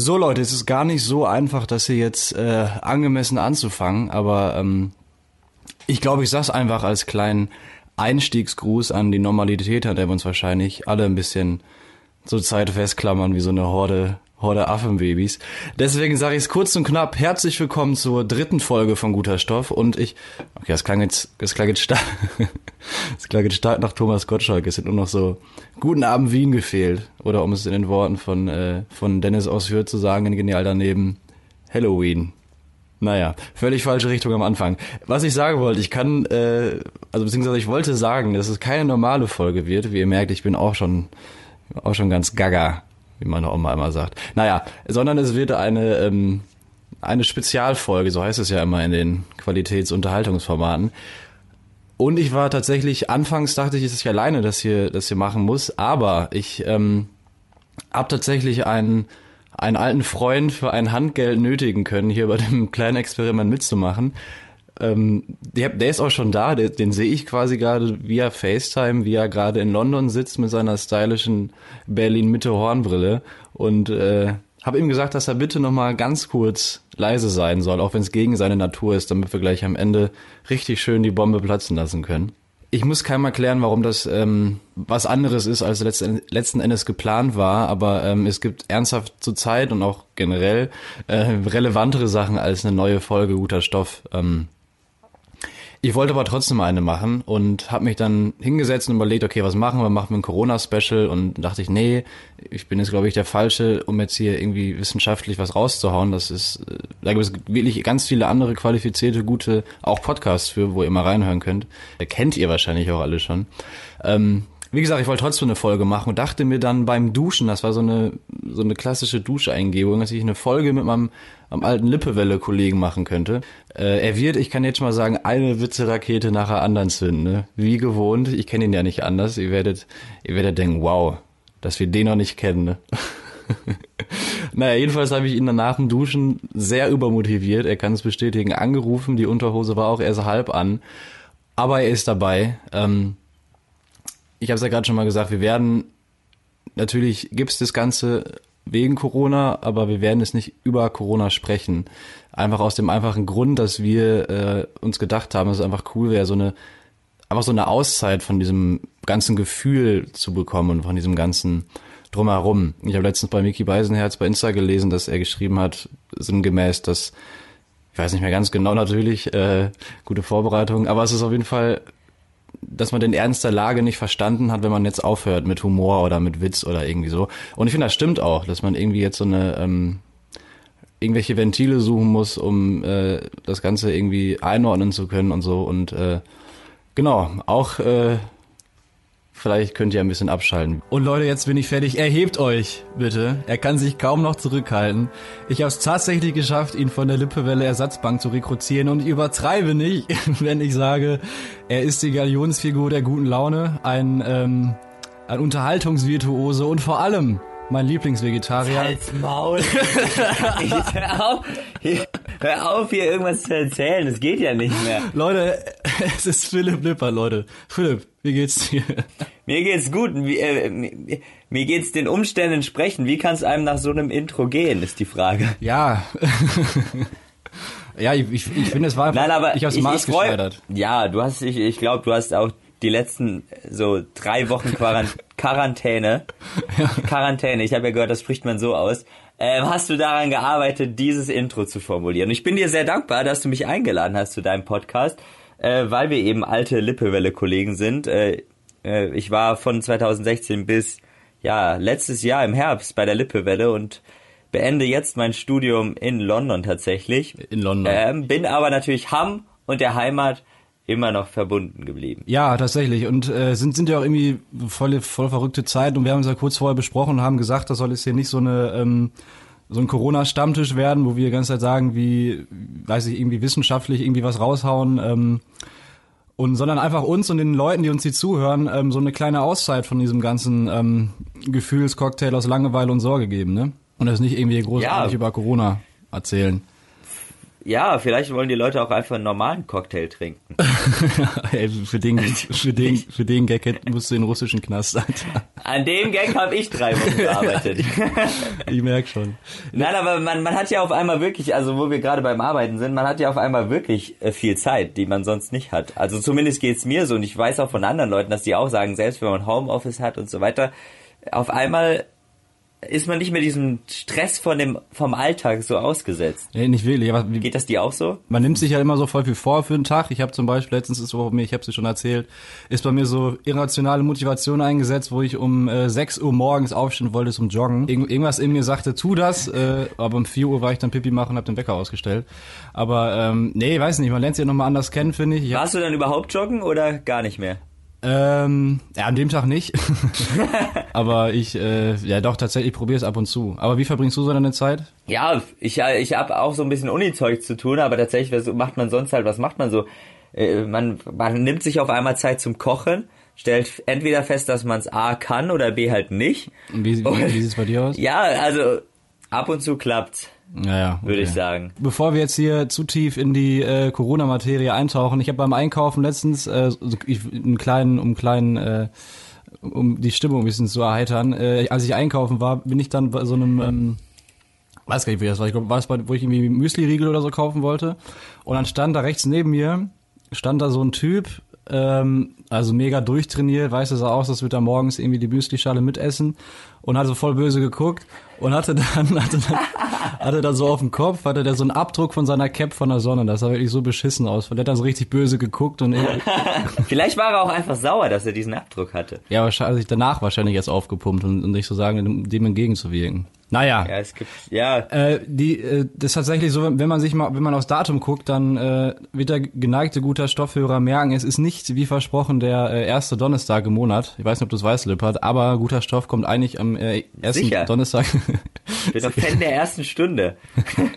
So Leute, es ist gar nicht so einfach, das hier jetzt äh, angemessen anzufangen, aber ähm, ich glaube, ich sag's einfach als kleinen Einstiegsgruß an die Normalität, an der wir uns wahrscheinlich alle ein bisschen zur Zeit festklammern, wie so eine Horde Horde Affenbabys. Deswegen sage ich es kurz und knapp. Herzlich willkommen zur dritten Folge von Guter Stoff. Und ich, okay, das klang jetzt, das klang jetzt stark, das klang jetzt stark nach Thomas Gottschalk. Es sind nur noch so Guten Abend Wien gefehlt. Oder um es in den Worten von, äh, von Dennis aus Hürth zu sagen, in Genial daneben, Halloween. Naja, völlig falsche Richtung am Anfang. Was ich sagen wollte, ich kann, äh, also beziehungsweise ich wollte sagen, dass es keine normale Folge wird. Wie ihr merkt, ich bin auch schon, auch schon ganz gaga wie meine Oma immer sagt. Naja, sondern es wird eine, ähm, eine Spezialfolge, so heißt es ja immer in den Qualitätsunterhaltungsformaten. Und ich war tatsächlich, anfangs dachte ich, es ist ich alleine, das hier, das hier machen muss, aber ich ähm, habe tatsächlich einen, einen alten Freund für ein Handgeld nötigen können, hier bei dem kleinen Experiment mitzumachen. Ähm, der, der ist auch schon da, der, den sehe ich quasi gerade via FaceTime, wie er gerade in London sitzt mit seiner stylischen Berlin-Mitte-Hornbrille und äh, habe ihm gesagt, dass er bitte nochmal ganz kurz leise sein soll, auch wenn es gegen seine Natur ist, damit wir gleich am Ende richtig schön die Bombe platzen lassen können. Ich muss keinem erklären, warum das ähm, was anderes ist, als letzten, letzten Endes geplant war, aber ähm, es gibt ernsthaft zur Zeit und auch generell äh, relevantere Sachen als eine neue Folge guter Stoff. Ähm, ich wollte aber trotzdem eine machen und habe mich dann hingesetzt und überlegt, okay, was machen wir? Machen wir ein Corona-Special? Und dachte ich, nee, ich bin jetzt, glaube ich, der Falsche, um jetzt hier irgendwie wissenschaftlich was rauszuhauen. Das ist, äh, da gibt es wirklich ganz viele andere qualifizierte, gute, auch Podcasts für, wo ihr mal reinhören könnt. Kennt ihr wahrscheinlich auch alle schon. Ähm, wie gesagt, ich wollte trotzdem eine Folge machen und dachte mir dann beim Duschen, das war so eine, so eine klassische Duscheingebung, dass ich eine Folge mit meinem, meinem alten Lippewelle-Kollegen machen könnte. Äh, er wird, ich kann jetzt schon mal sagen, eine Witze-Rakete nach der anderen zünden, ne? Wie gewohnt, ich kenne ihn ja nicht anders. Ihr werdet, ihr werdet denken, wow, dass wir den noch nicht kennen, ne? naja, jedenfalls habe ich ihn dann nach dem Duschen sehr übermotiviert, er kann es bestätigen, angerufen, die Unterhose war auch erst halb an, aber er ist dabei. Ähm, ich habe es ja gerade schon mal gesagt, wir werden, natürlich gibt's das Ganze wegen Corona, aber wir werden es nicht über Corona sprechen. Einfach aus dem einfachen Grund, dass wir äh, uns gedacht haben, dass es einfach cool wäre, so eine einfach so eine Auszeit von diesem ganzen Gefühl zu bekommen und von diesem ganzen drumherum. Ich habe letztens bei Mickey Beisenherz bei Insta gelesen, dass er geschrieben hat, sinngemäß, dass ich weiß nicht mehr ganz genau natürlich, äh, gute Vorbereitung, aber es ist auf jeden Fall dass man den Ernst der Lage nicht verstanden hat, wenn man jetzt aufhört mit Humor oder mit Witz oder irgendwie so. Und ich finde, das stimmt auch, dass man irgendwie jetzt so eine ähm, irgendwelche Ventile suchen muss, um äh, das Ganze irgendwie einordnen zu können und so. Und äh, genau, auch äh, Vielleicht könnt ihr ein bisschen abschalten. Und Leute, jetzt bin ich fertig. Erhebt euch, bitte. Er kann sich kaum noch zurückhalten. Ich habe es tatsächlich geschafft, ihn von der Lippewelle Ersatzbank zu rekrutieren. Und ich übertreibe nicht, wenn ich sage, er ist die Galionsfigur der guten Laune, ein, ähm, ein Unterhaltungsvirtuose und vor allem mein Lieblingsvegetarier. Halt's Maul. hör, auf, hör auf, hier irgendwas zu erzählen. Das geht ja nicht mehr. Leute, es ist Philipp Lipper, Leute. Philipp, wie geht's dir? Mir geht's gut. Wie, äh, mir geht's den Umständen entsprechend. Wie kann es einem nach so einem Intro gehen, ist die Frage. Ja. ja, ich, ich, ich finde, es war Nein, aber ich hab's Maß geschneidert. Ja, du hast, ich, ich glaube, du hast auch die letzten so drei Wochen Quarant Quarantäne. Quarantäne, ich habe ja gehört, das spricht man so aus. Ähm, hast du daran gearbeitet, dieses Intro zu formulieren? ich bin dir sehr dankbar, dass du mich eingeladen hast zu deinem Podcast, äh, weil wir eben alte Lippewelle-Kollegen sind. Äh, äh, ich war von 2016 bis ja letztes Jahr im Herbst bei der Lippewelle und beende jetzt mein Studium in London tatsächlich. In London. Ähm, bin aber natürlich Hamm und der Heimat immer noch verbunden geblieben. Ja, tatsächlich. Und äh, sind, sind ja auch irgendwie voll, voll verrückte Zeit. Und wir haben uns ja kurz vorher besprochen und haben gesagt, das soll jetzt hier nicht so eine ähm, so ein Corona-Stammtisch werden, wo wir die ganze Zeit sagen, wie, weiß ich, irgendwie wissenschaftlich irgendwie was raushauen. Ähm, und sondern einfach uns und den Leuten, die uns hier zuhören, ähm, so eine kleine Auszeit von diesem ganzen ähm, Gefühlscocktail aus Langeweile und Sorge geben, ne? Und das nicht irgendwie großartig ja. über Corona erzählen ja, vielleicht wollen die Leute auch einfach einen normalen Cocktail trinken. Ey, für den, für den, für den Gag musst du den russischen Knast, Alter. An dem Gag habe ich drei Wochen gearbeitet. ich merk schon. Nein, aber man, man hat ja auf einmal wirklich, also wo wir gerade beim Arbeiten sind, man hat ja auf einmal wirklich äh, viel Zeit, die man sonst nicht hat. Also zumindest geht's mir so und ich weiß auch von anderen Leuten, dass die auch sagen, selbst wenn man Homeoffice hat und so weiter, auf einmal ist man nicht mehr diesem Stress von dem, vom Alltag so ausgesetzt. Nee, nicht wirklich. Aber Geht das dir auch so? Man nimmt sich ja immer so voll viel vor für den Tag. Ich habe zum Beispiel, letztens ist bei mir, ich habe es schon erzählt, ist bei mir so irrationale Motivation eingesetzt, wo ich um äh, 6 Uhr morgens aufstehen wollte zum Joggen. Irgend, irgendwas in mir sagte, tu das, äh, aber um 4 Uhr war ich dann Pipi machen und hab den Wecker ausgestellt. Aber ähm, nee, weiß nicht, man lernt sich ja nochmal anders kennen, finde ich. ich Warst du dann überhaupt joggen oder gar nicht mehr? Ähm, ja, an dem Tag nicht. aber ich, äh, ja doch, tatsächlich probiere es ab und zu. Aber wie verbringst du so deine Zeit? Ja, ich, ich habe auch so ein bisschen Uni-Zeug zu tun, aber tatsächlich, was macht man sonst halt, was macht man so? Äh, man, man nimmt sich auf einmal Zeit zum Kochen, stellt entweder fest, dass man es A kann oder B halt nicht. Und wie, wie, wie sieht es bei dir aus? Ja, also ab und zu klappt's. Naja, okay. würde ich sagen. Bevor wir jetzt hier zu tief in die äh, Corona-Materie eintauchen, ich habe beim Einkaufen letztens äh, ich, einen kleinen, um kleinen, äh, um die Stimmung ein bisschen zu erheitern, äh, als ich einkaufen war, bin ich dann bei so einem ähm, weiß gar nicht, wie das war. Ich glaube, war es bei, wo ich irgendwie Müsli-Riegel oder so kaufen wollte. Und dann stand da rechts neben mir, stand da so ein Typ, ähm, also mega durchtrainiert, weiß es aus, das wird er morgens irgendwie die Müsli-Schale mitessen und hat so voll böse geguckt und hatte dann, hatte dann, hatte dann so auf dem Kopf, hatte der so einen Abdruck von seiner Cap von der Sonne. Das sah wirklich so beschissen aus. Der hat dann so richtig böse geguckt und Vielleicht war er auch einfach sauer, dass er diesen Abdruck hatte. Ja, wahrscheinlich danach wahrscheinlich erst aufgepumpt und, und nicht so sagen, dem entgegenzuwirken. Naja. Ja, es gibt, ja. Äh, die, äh, das ist tatsächlich so, wenn man sich mal, wenn man aufs Datum guckt, dann äh, wird der geneigte guter Stoffhörer merken, es ist nicht, wie versprochen, der äh, erste Donnerstag im Monat. Ich weiß nicht, ob du es weißt, Lippert, aber guter Stoff kommt eigentlich am äh, ersten Sicher. Donnerstag. Ich bin doch Fan der ersten Stunde.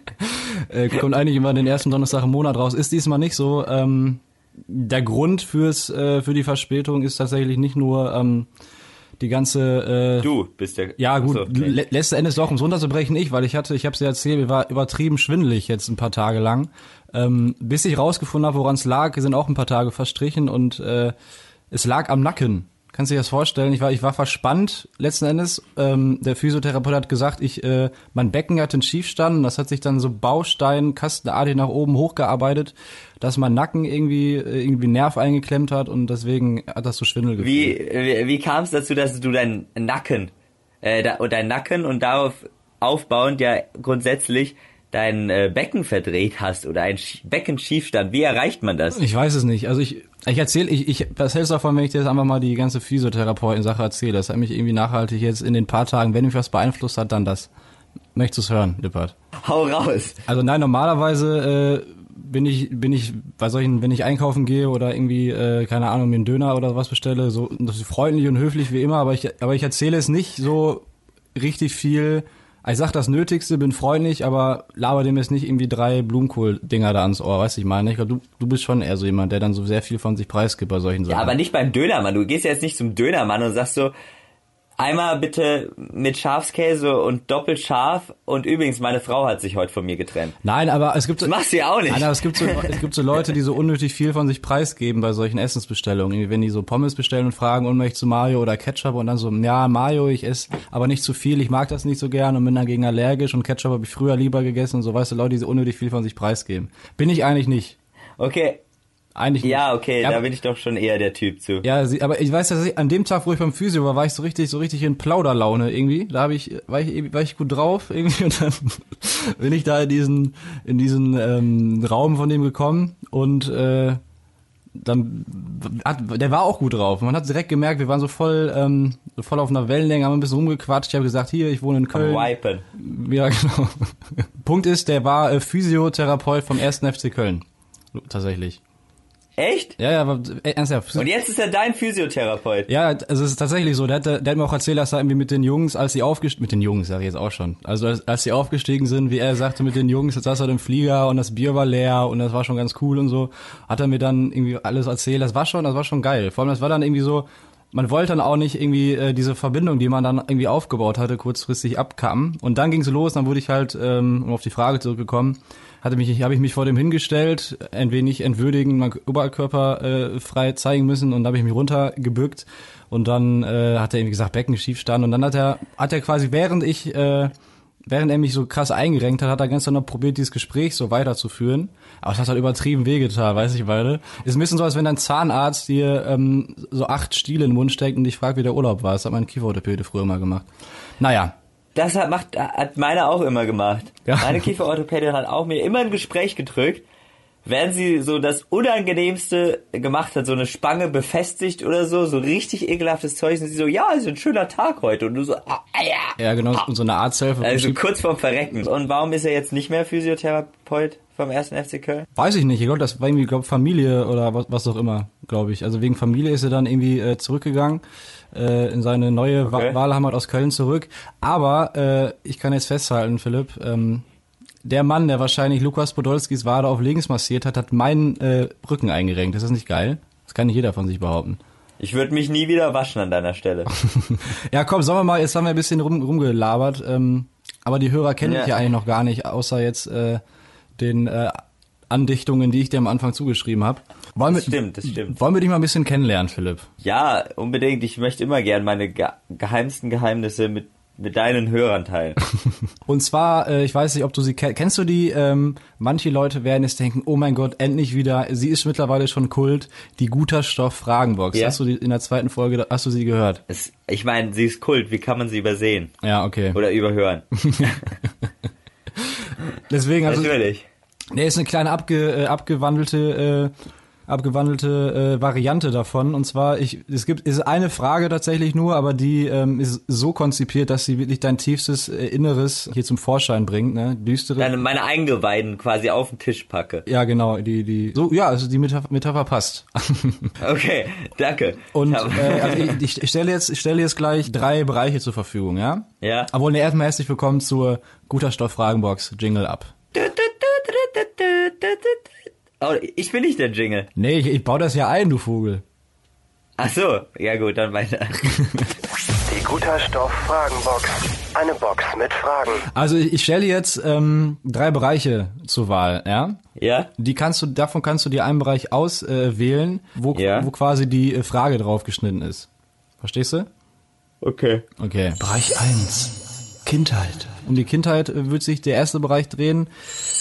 äh, kommt eigentlich immer den ersten Donnerstag im Monat raus. Ist diesmal nicht so. Ähm, der Grund fürs, äh, für die Verspätung ist tatsächlich nicht nur ähm, die ganze. Äh, du bist der. Ja gut, Achso, okay. letzten Endes doch, um es runterzubrechen, ich, weil ich hatte, ich habe es ja erzählt, mir war übertrieben schwindelig jetzt ein paar Tage lang. Ähm, bis ich rausgefunden habe, woran es lag, sind auch ein paar Tage verstrichen und äh, es lag am Nacken. Kannst du dir das vorstellen? Ich war, ich war verspannt letzten Endes. Ähm, der Physiotherapeut hat gesagt, ich, äh, mein Becken hat einen Schiefstand. Das hat sich dann so Baustein, kastenartig nach oben hochgearbeitet, dass mein Nacken irgendwie äh, irgendwie Nerv eingeklemmt hat und deswegen hat das so Schwindel gefühlt. Wie, wie, wie kam es dazu, dass du deinen Nacken, äh, da, und dein Nacken und darauf aufbauend ja grundsätzlich dein äh, Becken verdreht hast oder ein Sch Beckenschiefstand? Wie erreicht man das? Ich weiß es nicht. Also ich, ich erzähle, ich, ich, was hältst du davon, wenn ich dir jetzt einfach mal die ganze Physiotherapeuten-Sache erzähle? Das hat mich irgendwie nachhaltig jetzt in den paar Tagen, wenn mich was beeinflusst hat, dann das. Möchtest du es hören, Lippert? Hau raus. Also nein, normalerweise äh, bin ich, bin ich bei solchen, wenn ich einkaufen gehe oder irgendwie, äh, keine Ahnung, mir einen Döner oder was bestelle, so das ist freundlich und höflich wie immer, aber ich, aber ich erzähle es nicht so richtig viel. Ich sag das Nötigste, bin freundlich, aber laber dem jetzt nicht irgendwie drei Blumenkohl-Dinger da ans Ohr, weißt du, ich meine? Ich glaube, du, du bist schon eher so jemand, der dann so sehr viel von sich preisgibt bei solchen Sachen. Ja, aber nicht beim Dönermann. Du gehst ja jetzt nicht zum Dönermann und sagst so, einmal bitte mit Schafskäse und doppelt scharf und übrigens, meine Frau hat sich heute von mir getrennt. Nein, aber es gibt so, Das machst du ja auch nicht. Nein, aber es gibt so, es gibt so Leute, die so unnötig viel von sich preisgeben bei solchen Essensbestellungen. Wenn die so Pommes bestellen und fragen, und möchtest du Mayo oder Ketchup und dann so, ja, Mayo, ich esse aber nicht zu viel, ich mag das nicht so gern und bin dagegen allergisch und Ketchup habe ich früher lieber gegessen und so, weißt du, Leute, die so unnötig viel von sich preisgeben. Bin ich eigentlich nicht. Okay, Eigentlich ja, okay, Ja, da bin ich doch schon eher der Typ zu. Ja, sie, aber ich weiß, dass ich an dem Tag, wo ich beim Physio war, war ich so richtig, so richtig in Plauderlaune irgendwie. Da habe ich, war ich, war ich gut drauf irgendwie und dann bin ich da in diesen, in diesen ähm, Raum von dem gekommen und äh, dann hat, der war auch gut drauf. Man hat direkt gemerkt, wir waren so voll, ähm, so voll auf einer Wellenlänge, haben ein bisschen rumgequatscht. Ich habe gesagt, hier, ich wohne in Köln. Wipen. Ja, genau. Punkt ist, der war äh, Physiotherapeut vom 1. FC Köln. Tatsächlich. Echt? Ja, ja, aber äh, ernsthaft. Und jetzt ist er dein Physiotherapeut. Ja, also es ist tatsächlich so. Der hat, der hat mir auch erzählt, dass er irgendwie mit den Jungs, als sie aufgestiegen, mit den Jungs, sag ich jetzt auch schon. Also als, als sie aufgestiegen sind, wie er sagte, mit den Jungs, jetzt saß er im Flieger und das Bier war leer und das war schon ganz cool und so. Hat er mir dann irgendwie alles erzählt. Das war schon, das war schon geil. Vor allem, das war dann irgendwie so, man wollte dann auch nicht irgendwie äh, diese Verbindung, die man dann irgendwie aufgebaut hatte, kurzfristig abkappen. Und dann ging es los, dann wurde ich halt, ähm, um auf die Frage zurückgekommen, hatte mich, habe ich mich vor dem hingestellt, ein wenig entwürdigen, mein Oberkörper äh, frei zeigen müssen und habe ich mich runtergebückt und dann äh, hat er irgendwie gesagt, Becken schief stand und dann hat er, hat er quasi, während ich, äh, während er mich so krass eingerenkt hat, hat er ganz noch probiert, dieses Gespräch so weiterzuführen. Aber es hat halt übertrieben wehgetan, weiß ich beide. Ist ein bisschen so, als wenn dein Zahnarzt dir ähm, so acht Stiele in den Mund steckt und dich fragt, wie der Urlaub war. Das hat mein Kieferorthopäde früher mal gemacht. Naja, Das hat, macht, hat meine auch immer gemacht. Ja. Meine Kieferorthopädin hat auch mir immer ein Gespräch gedrückt, wenn sie so das Unangenehmste gemacht hat, so eine Spange befestigt oder so, so richtig ekelhaftes Zeug, und sie so, ja, ist ein schöner Tag heute. Und du so, ah, ja. ja genau, und so eine Arzthilfe. Also kurz vorm Verrecken. Und warum ist er jetzt nicht mehr Physiotherapeut vom 1. FC Köln? Weiß ich nicht, ich glaube, das war irgendwie, glaub, Familie oder was, was auch immer, glaube ich. Also wegen Familie ist er dann irgendwie äh, zurückgegangen äh, in seine neue okay. Wahlheimat aus Köln zurück. Aber äh, ich kann jetzt festhalten, Philipp, ähm, der Mann, der wahrscheinlich Lukas Podolskis Wade auf links massiert hat, hat meinen äh, Rücken eingerenkt. Ist das nicht geil? Das kann nicht jeder von sich behaupten. Ich würde mich nie wieder waschen an deiner Stelle. Ja, komm, sagen wir mal, jetzt haben wir ein bisschen rum, rumgelabert, ähm, aber die Hörer kennen Ja. dich ja eigentlich noch gar nicht, außer jetzt äh, den äh, Andichtungen, die ich dir am Anfang zugeschrieben habe. Wollen Das wir, stimmt, das stimmt. Wollen wir dich mal ein bisschen kennenlernen, Philipp? Ja, unbedingt. Ich möchte immer gern meine ge geheimsten Geheimnisse mit, mit deinen Hörern teilen. Und zwar, äh, ich weiß nicht, ob du sie kennst. Kennst du die? Ähm, manche Leute werden jetzt denken, oh mein Gott, endlich wieder. Sie ist mittlerweile schon Kult. Die Guter Stoff Fragenbox. Ja. Hast du die in der zweiten Folge? Hast du sie gehört? Es, ich meine, sie ist Kult. Wie kann man sie übersehen? Ja, okay. Oder überhören? Deswegen, also, Natürlich. Nee, ist eine kleine abge, äh, abgewandelte, äh, abgewandelte äh, Variante davon. Und zwar, ich, es gibt ist eine Frage tatsächlich nur, aber die ähm, ist so konzipiert, dass sie wirklich dein tiefstes äh, Inneres hier zum Vorschein bringt, ne? Düstere. Dann meine Eingeweiden quasi auf den Tisch packe. ja, genau, die, die, so, ja, also die Metapher, Metapher passt. Okay, danke. Und äh, also ich, ich stelle jetzt, ich stelle jetzt gleich drei Bereiche zur Verfügung, ja? ja. Aber ne, erstmal herzlich willkommen zur Guter Stoff Fragenbox Jingle ab. Oh, ich bin nicht der Jingle. Nee, ich, ich baue das ja ein, du Vogel. Ach so, ja gut, dann weiter. Die Guter Stoff Fragenbox. Eine Box mit Fragen. Also ich, ich stelle jetzt ähm, drei Bereiche zur Wahl, ja? Ja? Die kannst du, davon kannst du dir einen Bereich auswählen, äh, wo, Ja. wo quasi die äh, Frage drauf geschnitten ist. Verstehst du? Okay. Okay. Bereich 1. Kindheit. Um die Kindheit äh, wird sich der erste Bereich drehen.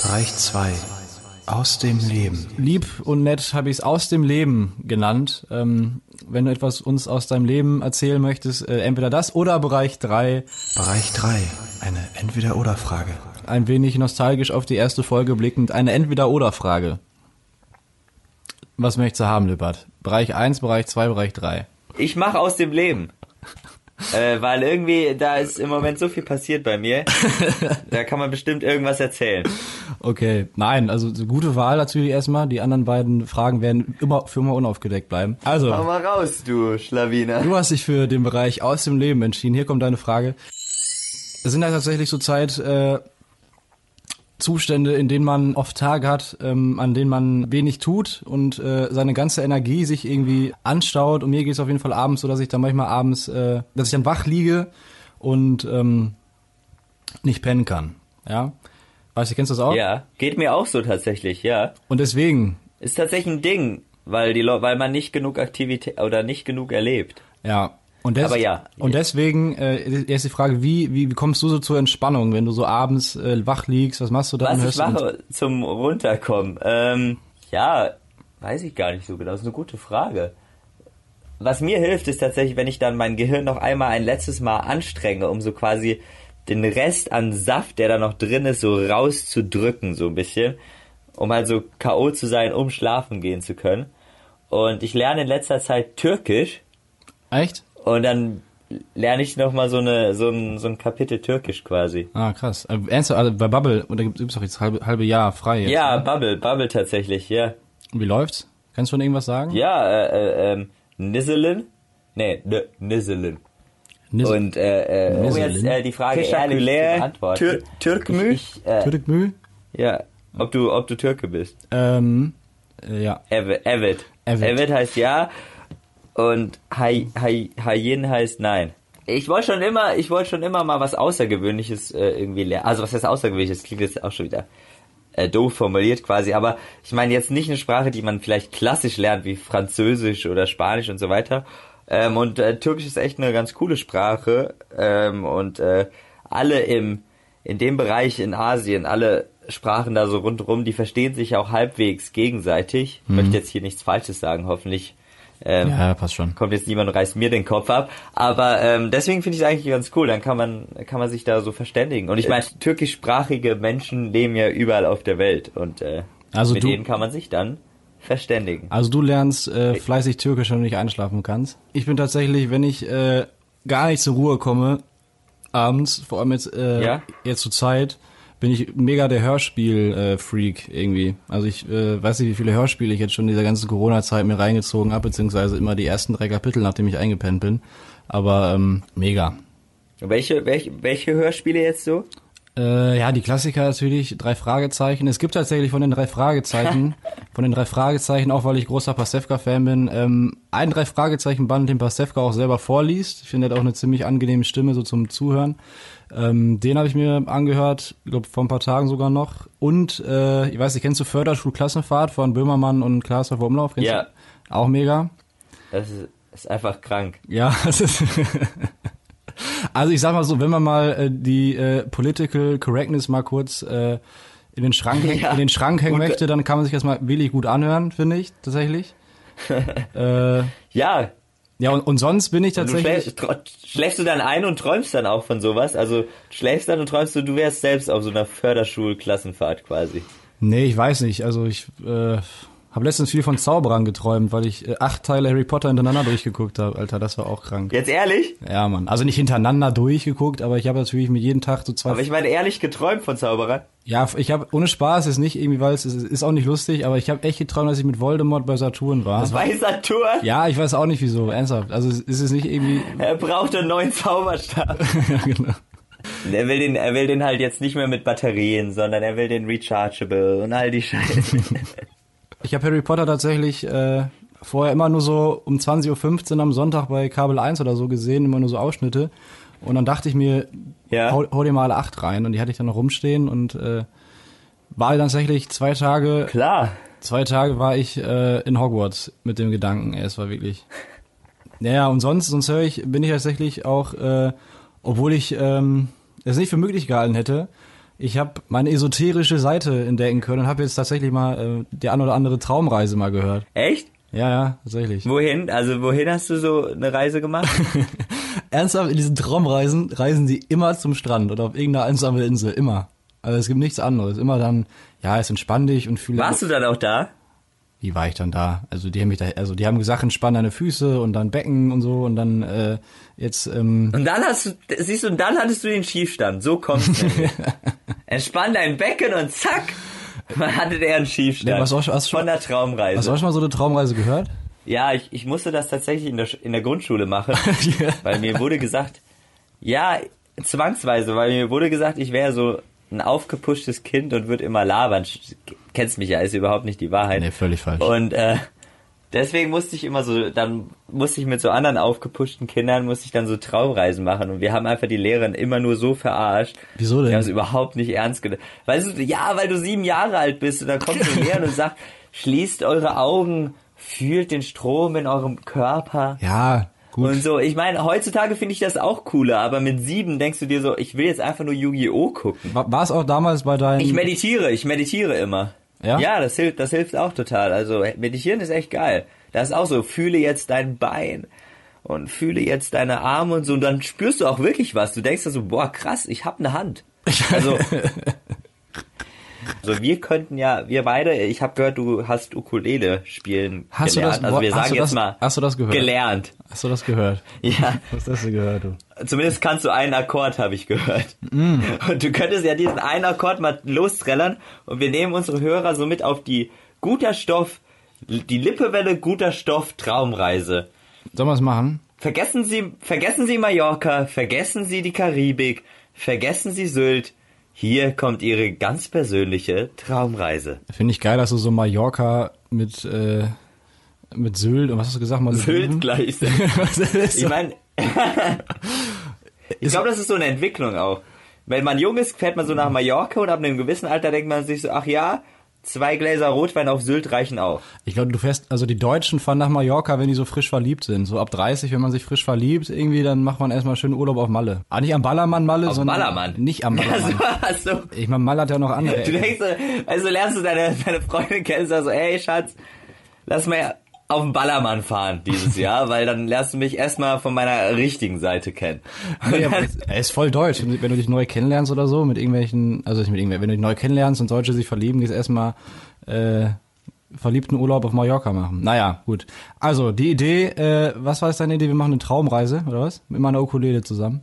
Bereich 2. Aus dem Leben. Lieb und nett habe ich es aus dem Leben genannt. Ähm, wenn du etwas uns aus deinem Leben erzählen möchtest, äh, entweder das oder Bereich 3, Bereich 3. Eine Entweder-Oder-Frage. ein wenig nostalgisch auf die erste Folge blickend, eine Entweder-Oder-Frage. Was möchtest du haben, Lippert? Bereich 1, Bereich 2, Bereich 3. Ich mache aus dem Leben. Äh, weil irgendwie, da ist im Moment so viel passiert bei mir. da kann man bestimmt irgendwas erzählen. Okay, nein, also so gute Wahl natürlich erstmal. Die anderen beiden Fragen werden immer für immer unaufgedeckt bleiben. Also, Hau mal raus, du Schlawiner. du hast dich für den Bereich aus dem Leben entschieden. Hier kommt deine Frage. Es sind ja tatsächlich so Zeit äh, Zustände, in denen man oft Tage hat, ähm, an denen man wenig tut und äh, seine ganze Energie sich irgendwie anstaut. Und mir geht es auf jeden Fall abends so, dass ich dann manchmal abends, äh, dass ich dann wach liege und ähm, nicht pennen kann. Ja, weißt du, kennst du das auch? Ja, geht mir auch so tatsächlich, ja. Und deswegen, Ist tatsächlich ein Ding, weil die Leu- weil man nicht genug Aktivität oder nicht genug erlebt. ja. Und, des Aber ja. und deswegen äh, erst die Frage, wie, wie, wie kommst du so zur Entspannung, wenn du so abends äh, wach liegst? Was machst du da? Was ich mache zum Runterkommen, ähm, ja, weiß ich gar nicht so genau. Das ist eine gute Frage. Was mir hilft, ist tatsächlich, wenn ich dann mein Gehirn noch einmal ein letztes Mal anstrenge, um so quasi den Rest an Saft, der da noch drin ist, so rauszudrücken, so ein bisschen, um halt so K.O. zu sein, um schlafen gehen zu können. Und ich lerne in letzter Zeit Türkisch Echt? Und dann lerne ich noch mal so eine so ein, so ein Kapitel Türkisch quasi. Ah, krass. Äh, Ernsthaft, also bei Bubble, und da gibt es doch jetzt halbe, halbe Jahr frei jetzt. Ja, ne? Bubble, Bubble tatsächlich, ja. Und Wie läuft's? Kannst du schon irgendwas sagen? Ja, äh, äh, ähm, Nisselin? Nee, ne, Nisselin. Nis- Und äh, äh, um jetzt äh, die Frage ehrlich zu Teşekkürler. beantworten. Tür- Türkmü? Ich, ich, äh, Türkmü? ja, ob du, ob du Türke bist. Ähm, äh, ja. Evid. Evid. Evid heißt ja. Und Hay Hay Hayin heißt nein. Ich wollte schon immer, ich wollte schon immer mal was Außergewöhnliches äh, irgendwie lernen. Also was heißt Außergewöhnliches? Klingt jetzt auch schon wieder äh, doof formuliert quasi, aber ich meine jetzt nicht eine Sprache, die man vielleicht klassisch lernt, wie Französisch oder Spanisch und so weiter. Ähm, und äh, Türkisch ist echt eine ganz coole Sprache ähm, und äh, alle im in dem Bereich in Asien, alle Sprachen da so rundherum, die verstehen sich auch halbwegs gegenseitig. Ich möchte jetzt hier nichts Falsches sagen, hoffentlich. Ähm, Ja, passt schon. kommt jetzt niemand und reißt mir den Kopf ab. Aber ähm, deswegen finde ich es eigentlich ganz cool. Dann kann man kann man sich da so verständigen. Und ich meine, türkischsprachige Menschen leben ja überall auf der Welt und äh, Also mit du- denen kann man sich dann verständigen. Also du lernst äh, fleißig Türkisch, wenn du nicht einschlafen kannst. Ich bin tatsächlich, wenn ich äh, gar nicht zur Ruhe komme, abends, vor allem jetzt, äh, Ja? jetzt zur Zeit, bin ich mega der Hörspiel-Freak irgendwie. Also ich äh, weiß nicht, wie viele Hörspiele ich jetzt schon in dieser ganzen Corona-Zeit mir reingezogen habe, beziehungsweise immer die ersten drei Kapitel, nachdem ich eingepennt bin. Aber ähm, mega. Welche welche welche Hörspiele jetzt so? Äh, ja, die Klassiker natürlich, drei Fragezeichen. Es gibt tatsächlich von den drei Fragezeichen, von den drei Fragezeichen, auch weil ich großer Pasewka-Fan bin, ähm, ein drei Fragezeichen-Band, den Pasewka auch selber vorliest. Ich finde, er hat auch eine ziemlich angenehme Stimme so zum Zuhören. Ähm, den habe ich mir angehört, ich glaube vor ein paar Tagen sogar noch. Und, äh, ich weiß nicht, kennst du Förderschulklassenfahrt von Böhmermann und Klaas auf Umlauf? Kennst Ja. Du? Auch mega. Das ist, ist einfach krank. Ja, es ist also ich sag mal so, wenn man mal äh, die äh, Political Correctness mal kurz äh, in den Schrank Ja. in den Schrank hängen Und- möchte, dann kann man sich das mal wirklich gut anhören, finde ich tatsächlich. äh, Ja, ja und, und sonst bin ich du tatsächlich schläfst, tro- schläfst du dann ein und träumst dann auch von sowas? Also du schläfst dann und träumst du, du wärst selbst auf so einer Förderschulklassenfahrt quasi. Nee, ich weiß nicht. Also ich äh, habe letztens viel von Zauberern geträumt, weil ich äh, acht Teile Harry Potter hintereinander durchgeguckt habe. Alter, das war auch krank. Jetzt ehrlich? Ja, Mann. Also nicht hintereinander durchgeguckt, aber ich habe natürlich mit jedem Tag so zwei Aber ich meine ehrlich geträumt von Zauberern. Ja, ich habe ohne Spaß ist nicht irgendwie, weil es ist, ist auch nicht lustig, aber ich habe echt geträumt, dass ich mit Voldemort bei Saturn war. Weißer Tour. ja, ich weiß auch nicht wieso, ernsthaft. Also es ist es nicht irgendwie. Er braucht einen neuen Zauberstab. ja, genau. Er will den, er will den halt jetzt nicht mehr mit Batterien, sondern er will den rechargeable und all die Scheiße. Ich habe Harry Potter tatsächlich äh, vorher immer nur so um 20.15 Uhr am Sonntag bei Kabel 1 oder so gesehen, immer nur so Ausschnitte. Und dann dachte ich mir, Ja. hau, hau dir mal alle acht rein. Und die hatte ich dann noch rumstehen und äh, war dann tatsächlich zwei Tage, Klar. zwei Tage war ich äh, in Hogwarts mit dem Gedanken. Es war wirklich. Naja, und sonst, sonst höre ich, bin ich tatsächlich auch, äh, obwohl ich ähm, es nicht für möglich gehalten hätte, ich habe meine esoterische Seite entdecken können und habe jetzt tatsächlich mal äh, die ein oder andere Traumreise mal gehört. Echt? Ja, ja, tatsächlich. Wohin? Also wohin hast du so eine Reise gemacht? Ernsthaft, in diesen Traumreisen reisen sie immer zum Strand oder auf irgendeine einsame Insel, immer. Also es gibt nichts anderes. Immer dann, ja, es entspann dich und fühle. Warst du dann auch da? Wie war ich dann da? Also die haben mich da, also die haben gesagt, entspann deine Füße und dann Becken und so und dann äh, jetzt, ähm, Und dann hast du, siehst du, und dann hattest du den Schiefstand. So kommt's nämlich. Entspann dein Becken und zack, man hatte der einen Schiefstand. Ja, was auch hast du schon- von der Traumreise. hast du auch schon mal so eine Traumreise gehört? Ja, ich, ich musste das tatsächlich in der, in der Grundschule machen, Ja. weil mir wurde gesagt, ja, zwangsweise, weil mir wurde gesagt, ich wäre so ein aufgepuschtes Kind und würde immer labern. Kennst mich ja, ist überhaupt nicht die Wahrheit. Nee, völlig falsch. Und äh, deswegen musste ich immer so, dann musste ich mit so anderen aufgepushten Kindern, musste ich dann so Traumreisen machen. Und wir haben einfach die Lehrerin immer nur so verarscht. Wieso denn? Wir haben es überhaupt nicht ernst genommen. Weißt du, ja, weil du sieben Jahre alt bist und dann kommt die Lehrerin und sagt, schließt eure Augen, fühlt den Strom in eurem Körper. Ja, gut. Und so, ich meine, heutzutage finde ich das auch cooler, aber mit sieben denkst du dir so, ich will jetzt einfach nur Yu-Gi-Oh! gucken. War, war es auch damals bei deinen... Ich meditiere, ich meditiere immer. Ja? Ja, das hilft, das hilft auch total. Also meditieren ist echt geil. Das ist auch so, fühle jetzt dein Bein und fühle jetzt deine Arme und so und dann spürst du auch wirklich was. Du denkst dir so, boah, krass, ich habe eine Hand. Also Also wir könnten ja, wir beide, ich habe gehört, du hast Ukulele spielen Hast du gelernt. das- also wir hast sagen du jetzt das- mal hast du das gehört? gelernt. Hast du das gehört? Ja, Was hast du gehört, du? zumindest kannst du einen Akkord, habe ich gehört. Mm. Und du könntest ja diesen einen Akkord mal lostrellern und wir nehmen unsere Hörer somit auf die guter Stoff, die Lippewelle guter Stoff Traumreise. Sollen wir es machen? Vergessen Sie, vergessen Sie Mallorca, vergessen Sie die Karibik, vergessen Sie Sylt. Hier kommt Ihre ganz persönliche Traumreise. Finde ich geil, dass du so Mallorca mit, äh, mit Sylt und was hast du gesagt? Sylt gleich. Was ist Ich meine, ich glaube, das ist so eine Entwicklung auch. Wenn man jung ist, fährt man so nach Mallorca und ab einem gewissen Alter denkt man sich so, ach ja, zwei Gläser Rotwein auf Sylt reichen auch. Ich glaube, du fährst, also die Deutschen fahren nach Mallorca, wenn die so frisch verliebt sind. So ab 30, wenn man sich frisch verliebt, irgendwie, dann macht man erstmal schön Urlaub auf Malle. Ah, nicht am Ballermann Malle, Auf sondern. Ballermann? Nicht am Ballermann. Also, also, Ich meine, Malle hat ja noch andere. du denkst, so, also lernst du deine, deine Freundin kennen, sagst so, ey Schatz, lass mal auf den Ballermann fahren dieses Jahr, weil dann lernst du mich erstmal von meiner richtigen Seite kennen. Nee, er ist voll deutsch. Wenn du dich neu kennenlernst oder so, mit irgendwelchen, also nicht mit irgendwelchen, wenn du dich neu kennenlernst und Deutsche sich verlieben, gehst erstmal äh, verliebten Urlaub auf Mallorca machen. Naja, gut. Also, die Idee, äh, was war jetzt deine Idee? Wir machen eine Traumreise, oder was? Mit meiner Ukulele zusammen.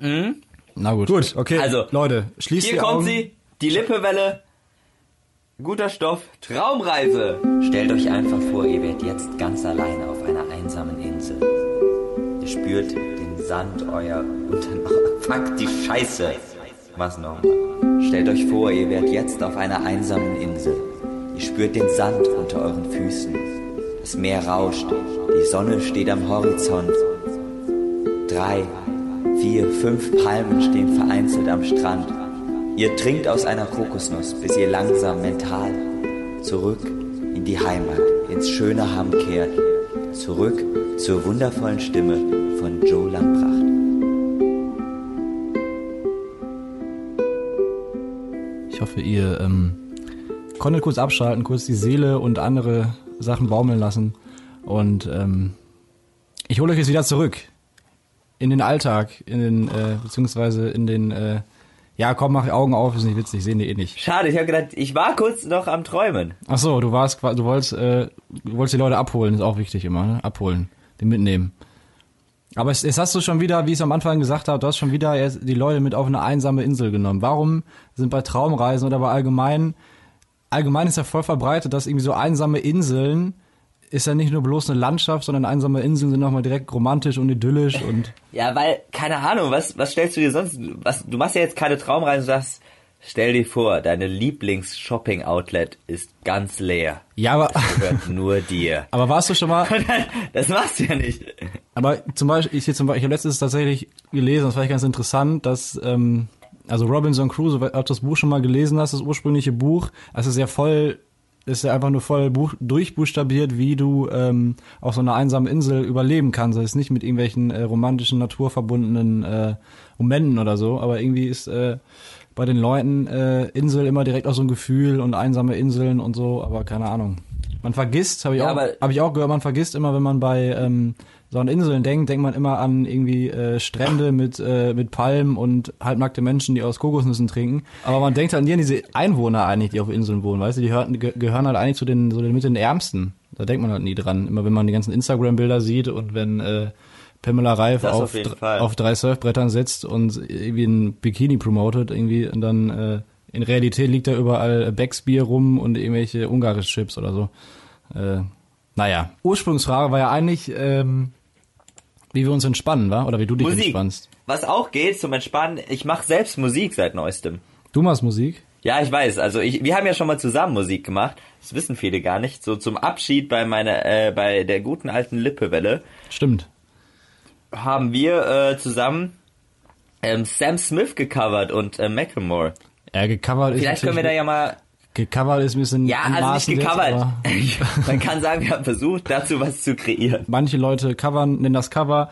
Mhm. Na gut. Gut, okay. Also, Leute, schließt Hier die kommt Augen. sie, die Lippewelle. Guter Stoff, Traumreise. Stellt euch einfach vor, ihr werdet jetzt ganz alleine auf einer einsamen Insel. Ihr spürt den Sand euer unter Fuck die Scheiße. Was nochmal? Stellt euch vor, ihr werdet jetzt auf einer einsamen Insel. Ihr spürt den Sand unter euren Füßen. Das Meer rauscht. Die Sonne steht am Horizont. Drei, vier, fünf Palmen stehen vereinzelt am Strand. Ihr trinkt aus einer Kokosnuss, bis ihr langsam mental zurück in die Heimat, ins schöne Hamm kehrt. Zurück zur wundervollen Stimme von Joe Lampracht. Ich hoffe, ihr ähm, konntet kurz abschalten, kurz die Seele und andere Sachen baumeln lassen. Und ähm, ich hole euch jetzt wieder zurück in den Alltag, in den, äh, beziehungsweise in den, äh, ja komm, mach Augen auf, ist nicht witzig, sehen die eh nicht. Schade, ich habe gedacht, ich war kurz noch am Träumen. Ach so, du warst, du wolltest, äh, du wolltest die Leute abholen, ist auch wichtig immer, ne? Abholen, den mitnehmen. Aber es, es hast du schon wieder, wie ich es am Anfang gesagt habe, du hast schon wieder jetzt die Leute mit auf eine einsame Insel genommen. Warum sind bei Traumreisen oder bei allgemein, allgemein ist ja voll verbreitet, dass irgendwie so einsame Inseln ist ja nicht nur bloß eine Landschaft, sondern einsame Inseln sind nochmal direkt romantisch und idyllisch und Ja, weil, keine Ahnung, was, was stellst du dir sonst, was, du machst ja jetzt keine Traumreise, du sagst, stell dir vor, deine Lieblings-Shopping-Outlet ist ganz leer. ja, aber, Gehört nur dir. aber warst du schon mal, Das machst du ja nicht. Aber zum Beispiel, ich hier zum Beispiel, ich habe letztens tatsächlich gelesen, das fand ich ganz interessant, dass ähm, also Robinson Crusoe, ob du das Buch schon mal gelesen hast, das ursprüngliche Buch, es ist ja voll, ist ja einfach nur voll buch, durchbuchstabiert, wie du ähm, auf so einer einsamen Insel überleben kannst. Das ist nicht mit irgendwelchen äh, romantischen, naturverbundenen äh, Momenten oder so, aber irgendwie ist äh, bei den Leuten äh, Insel immer direkt auch so ein Gefühl und einsame Inseln und so, aber keine Ahnung. Man vergisst, habe ich, Ja, auch hab ich auch gehört, man vergisst immer, wenn man bei ähm, so an Inseln denkt, denkt man immer an irgendwie äh, Strände mit, äh, mit Palmen und halbnackte Menschen, die aus Kokosnüssen trinken. Aber man denkt halt nie an diese Einwohner eigentlich, die auf Inseln wohnen, weißt du, die gehören, ge gehören halt eigentlich zu den, so den, mit den Ärmsten. Da denkt man halt nie dran. Immer wenn man die ganzen Instagram-Bilder sieht und wenn äh, Pamela Reif Das auf auf, auf drei Surfbrettern sitzt und irgendwie ein Bikini promotet, irgendwie, und dann äh, in Realität liegt da überall Becksbier rum und irgendwelche ungarische Chips oder so. Äh, naja, Ursprungsfrage war ja eigentlich, ähm, wie wir uns entspannen, wa? Oder wie du dich Musik. entspannst. Was auch geht zum Entspannen, ich mache selbst Musik seit neuestem. Du machst Musik? Ja, ich weiß. Also ich, wir haben ja schon mal zusammen Musik gemacht. Das wissen viele gar nicht. So zum Abschied bei meiner, äh, bei der guten alten Lippewelle Stimmt. haben wir äh, zusammen ähm, Sam Smith gecovert und äh, Macklemore. Ja, gecovert ist Vielleicht können wir da ja mal. Gecovert ist ein bisschen Ja, also nicht jetzt, gecovert. Man kann sagen, wir haben versucht, dazu was zu kreieren. manche Leute covern, nennen das Cover.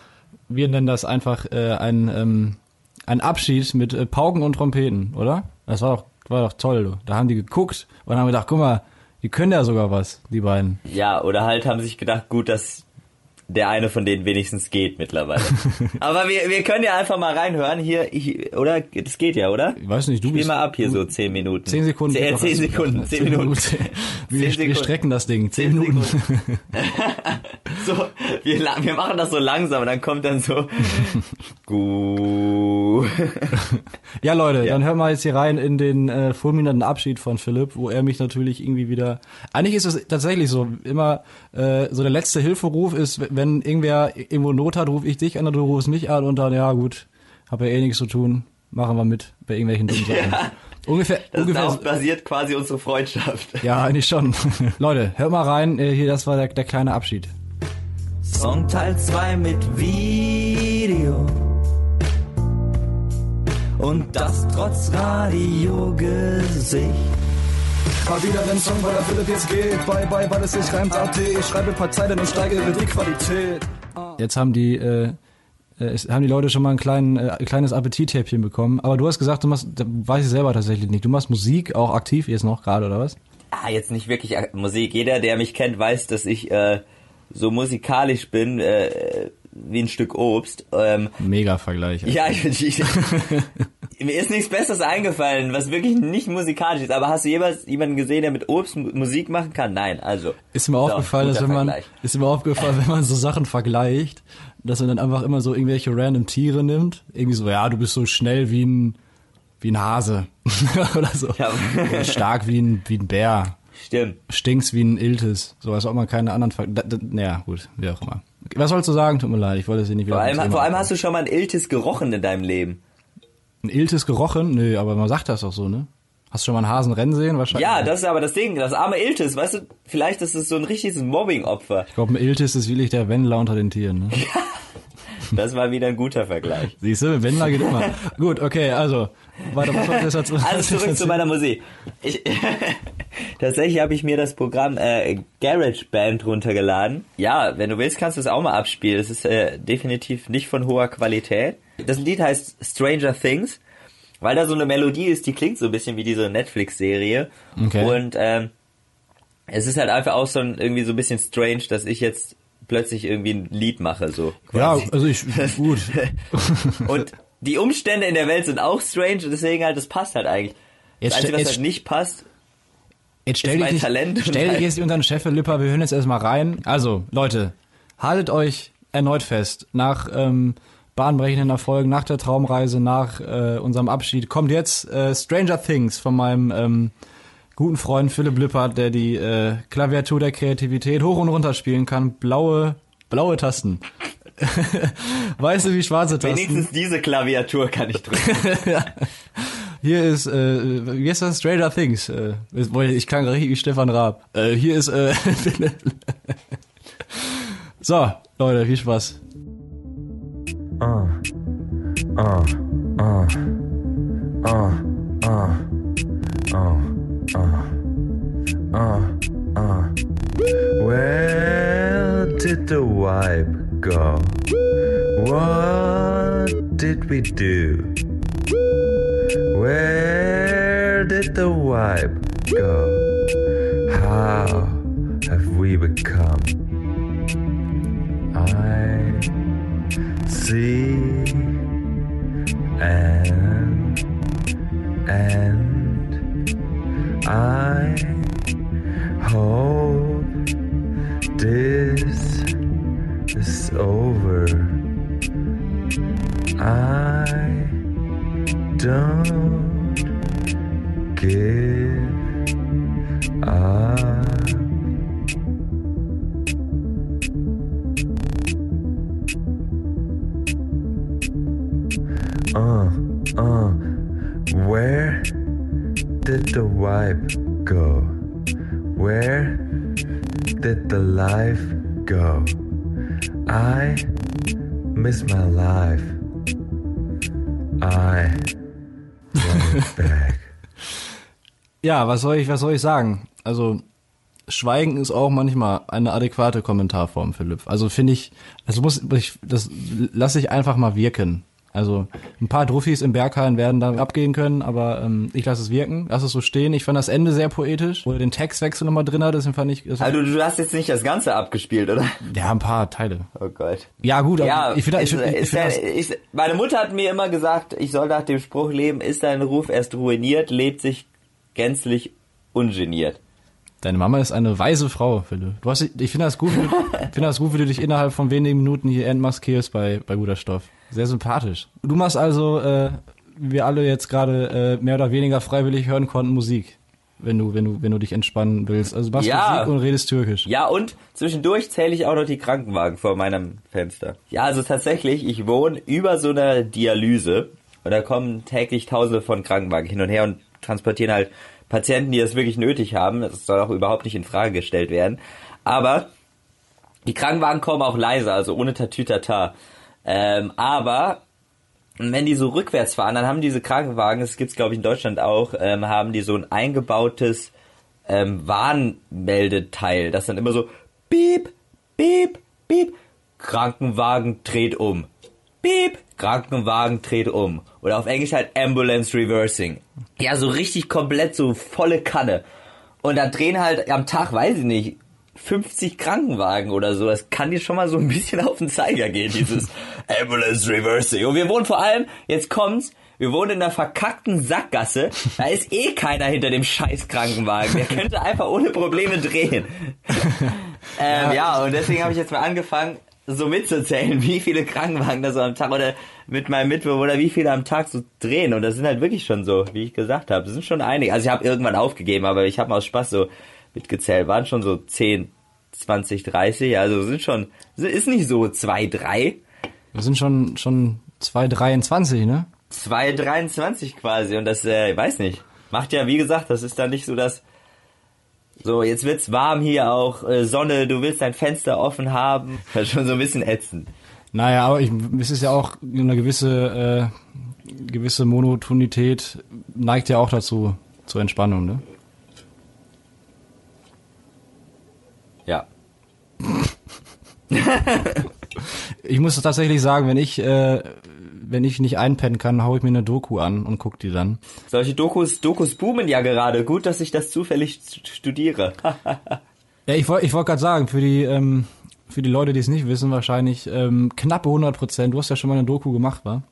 Wir nennen das einfach äh, ein, ähm, ein Abschied mit äh, Pauken und Trompeten, oder? Das war doch, war doch toll, du. Da haben die geguckt und haben gedacht, guck mal, die können ja sogar was, die beiden. Ja, oder halt haben sich gedacht, gut, dass der eine von denen wenigstens geht mittlerweile. Aber wir, wir können ja einfach mal reinhören hier, hier oder? Das geht ja, oder? Ich weiß nicht, du Spiel bist... mal ab hier so zehn Minuten. Zehn Sekunden. Zehn, zehn. Sekunden, zehn Minuten. Wir, Zehn wir Sekunden. strecken das Ding. Zehn, Zehn Minuten. So, wir, wir machen das so langsam und dann kommt dann so, gut. Ja, Leute, Ja. dann hören wir jetzt hier rein in den äh, fulminanten Abschied von Philipp, wo er mich natürlich irgendwie wieder. Eigentlich ist es tatsächlich so, immer äh, so der letzte Hilferuf ist, wenn irgendwer irgendwo Not hat, rufe ich dich an oder du rufst mich an und dann, ja gut, hab ja eh nichts zu tun, machen wir mit bei irgendwelchen dummen Sachen. ungefähr, Das ungefähr. darauf basiert quasi unsere Freundschaft. Ja, eigentlich schon. Leute, hört mal rein. Äh, Hier, das war der, der kleine Abschied. Song Teil 2 mit Video. Und das trotz Radiogesicht. Mal wieder den Song, weil der Philipp jetzt geht. Bye, bye, weil es sich reimt. AT, ich schreibe ein paar Zeilen und steigere die Qualität. Jetzt haben die, äh, äh, haben die Leute schon mal ein, kleinen, äh, ein kleines Appetithäppchen bekommen. Aber du hast gesagt, du machst, da weiß ich selber tatsächlich nicht. Du machst Musik auch aktiv jetzt noch gerade, oder was? Ah, jetzt nicht wirklich Ak- Musik. Jeder, der mich kennt, weiß, dass ich äh, so musikalisch bin äh, wie ein Stück Obst. Ähm, Mega Vergleich. ja, ich, ich, mir ist nichts Besseres eingefallen, was wirklich nicht musikalisch ist. Aber hast du jemals jemanden gesehen, der mit Obst Mu- Musik machen kann? Nein, also. Ist mir So, aufgefallen, dass wenn man, ist mir aufgefallen, wenn man so Sachen vergleicht, dass man dann einfach immer so irgendwelche random Tiere nimmt. Irgendwie so, ja, du bist so schnell wie ein, wie ein Hase. oder so. Ja. Oder stark wie ein, wie ein Bär. Stimmt. Stinkst wie ein Iltis. So als ob man keine anderen ver da, da, Naja, gut, wie auch immer. Was sollst du sagen? Tut mir leid, ich wollte es hier nicht wieder. Vor allem, vor allem hast du schon mal ein Iltis gerochen in deinem Leben. Ein Iltis gerochen? Nö, aber man sagt das doch so, ne? Hast du schon mal einen Hasen rennen sehen? Wahrscheinlich. Ja, das ist aber das Ding, das arme Iltis, weißt du, vielleicht ist es so ein richtiges Mobbing-Opfer. Ich glaube, ein Iltis ist wirklich der Wendler unter den Tieren, ne? Das war wieder ein guter Vergleich. Siehst du, Wendler geht immer. Gut, okay, also. Weiter, was wolltest du jetzt Also zurück zu meiner Musik. Ich, tatsächlich habe ich mir das Programm äh, GarageBand runtergeladen. Ja, wenn du willst, kannst du es auch mal abspielen. Es ist äh, definitiv nicht von hoher Qualität. Das Lied heißt Stranger Things, weil da so eine Melodie ist, die klingt so ein bisschen wie diese Netflix-Serie. Okay. Und ähm, es ist halt einfach auch so ein, irgendwie so ein bisschen strange, dass ich jetzt plötzlich irgendwie ein Lied mache, so. Ja, quasi. also ich, gut. Und die Umstände in der Welt sind auch strange, und deswegen halt, das passt halt eigentlich. Jetzt das Einzige, was jetzt- halt nicht passt, Jetzt stell Ist dich mein nicht, Talent stell dich halt- jetzt unter den Chef, Lipper, wir hören jetzt erstmal rein. Also, Leute, haltet euch erneut fest. Nach ähm, bahnbrechenden Erfolgen, nach der Traumreise, nach äh, unserem Abschied, kommt jetzt äh, Stranger Things von meinem ähm, guten Freund Philipp Lippert, der die äh, Klaviatur der Kreativität hoch und runter spielen kann. Blaue, blaue Tasten. weißt du, wie schwarze Tasten? wenigstens diese Klaviatur kann ich drücken. Hier ist, äh, wie heißt das? Stranger Things. Äh, ich kann richtig wie Stefan Raab. Äh, hier ist, äh, so, Leute, viel Spaß. Where did the vibe go? What did we do? Where did the vibe go? How have we become? I see was soll ich, was soll ich sagen? Also, Schweigen ist auch manchmal eine adäquate Kommentarform, Philipp. Also finde ich, also muss ich, das lasse ich einfach mal wirken. Also ein paar Druffis im Berghain werden da abgehen können, aber ähm, ich lasse es wirken, lass es so stehen. Ich fand das Ende sehr poetisch, wo er den Textwechsel nochmal drin hat, deswegen fand ich, das Also du hast jetzt nicht das Ganze abgespielt, oder? ja, ein paar Teile. Oh Gott. Ja gut, aber Ja, ich finde, ich find, ich find das, ich, meine Mutter hat mir immer gesagt, ich soll nach dem Spruch leben, ist dein Ruf erst ruiniert, lebt sich gänzlich ungeniert. deine Mama ist eine weise Frau, Philipp. Du hast, ich finde das gut, ich finde das gut, wie du dich innerhalb von wenigen Minuten hier entmaskierst bei, bei guter Stoff. Sehr sympathisch. Du machst also, äh, wie wir alle jetzt gerade äh, mehr oder weniger freiwillig hören konnten, Musik. Wenn du, wenn du, wenn du dich entspannen willst. Also machst Ja. Musik und redest Türkisch. Ja, und zwischendurch zähle ich auch noch die Krankenwagen vor meinem Fenster. Ja, also tatsächlich, ich wohne über so einer Dialyse und da kommen täglich tausende von Krankenwagen hin und her und transportieren halt Patienten, die das wirklich nötig haben. Das soll auch überhaupt nicht in Frage gestellt werden. Aber die Krankenwagen kommen auch leiser, also ohne Tatütata. Ähm, aber wenn die so rückwärts fahren, dann haben diese Krankenwagen, das gibt's glaube ich in Deutschland auch, ähm, haben die so ein eingebautes ähm, Warnmeldeteil, das dann immer so piep, piep, piep, Krankenwagen dreht um. Piep, Krankenwagen dreht um. Oder auf Englisch halt Ambulance Reversing. Ja, so richtig komplett so volle Kanne. Und da drehen halt am Tag, weiß ich nicht, 50 Krankenwagen oder so. Das kann dir schon mal so ein bisschen auf den Zeiger gehen, dieses Ambulance Reversing. Und wir wohnen vor allem, jetzt kommt's, wir wohnen in einer verkackten Sackgasse. Da ist eh keiner hinter dem scheiß Krankenwagen. Der könnte einfach ohne Probleme drehen. ähm, ja, und deswegen habe ich jetzt mal angefangen, so mitzuzählen, wie viele Krankenwagen da so am Tag oder mit meinem Mitbewohner, wie viele am Tag so drehen. Und das sind halt wirklich schon so, wie ich gesagt habe. Das sind schon einige. Also ich habe irgendwann aufgegeben, aber ich habe mal aus Spaß so mitgezählt. Waren schon so 10, 20, 30. Also sind schon, ist nicht so 2, 3. Wir sind schon, schon 2,23, ne? 2,23 quasi. Und das, äh, weiß nicht. Macht ja, wie gesagt, das ist dann nicht so das, so, jetzt wird's warm hier auch, äh, Sonne, du willst dein Fenster offen haben. Das ist schon so ein bisschen ätzend. Naja, aber ich, es ist ja auch eine gewisse, äh, gewisse Monotonität neigt ja auch dazu, zur Entspannung, ne? Ja. Ich muss tatsächlich sagen, wenn ich, äh, wenn ich nicht einpennen kann, hau ich mir eine Doku an und guck die dann. Solche Dokus, Dokus boomen ja gerade. Gut, dass ich das zufällig studiere. Ja, ich wollte ich wollt gerade sagen, für die, ähm, für die Leute, die es nicht wissen, wahrscheinlich ähm, knappe 100 Prozent. Du hast ja schon mal eine Doku gemacht, wa?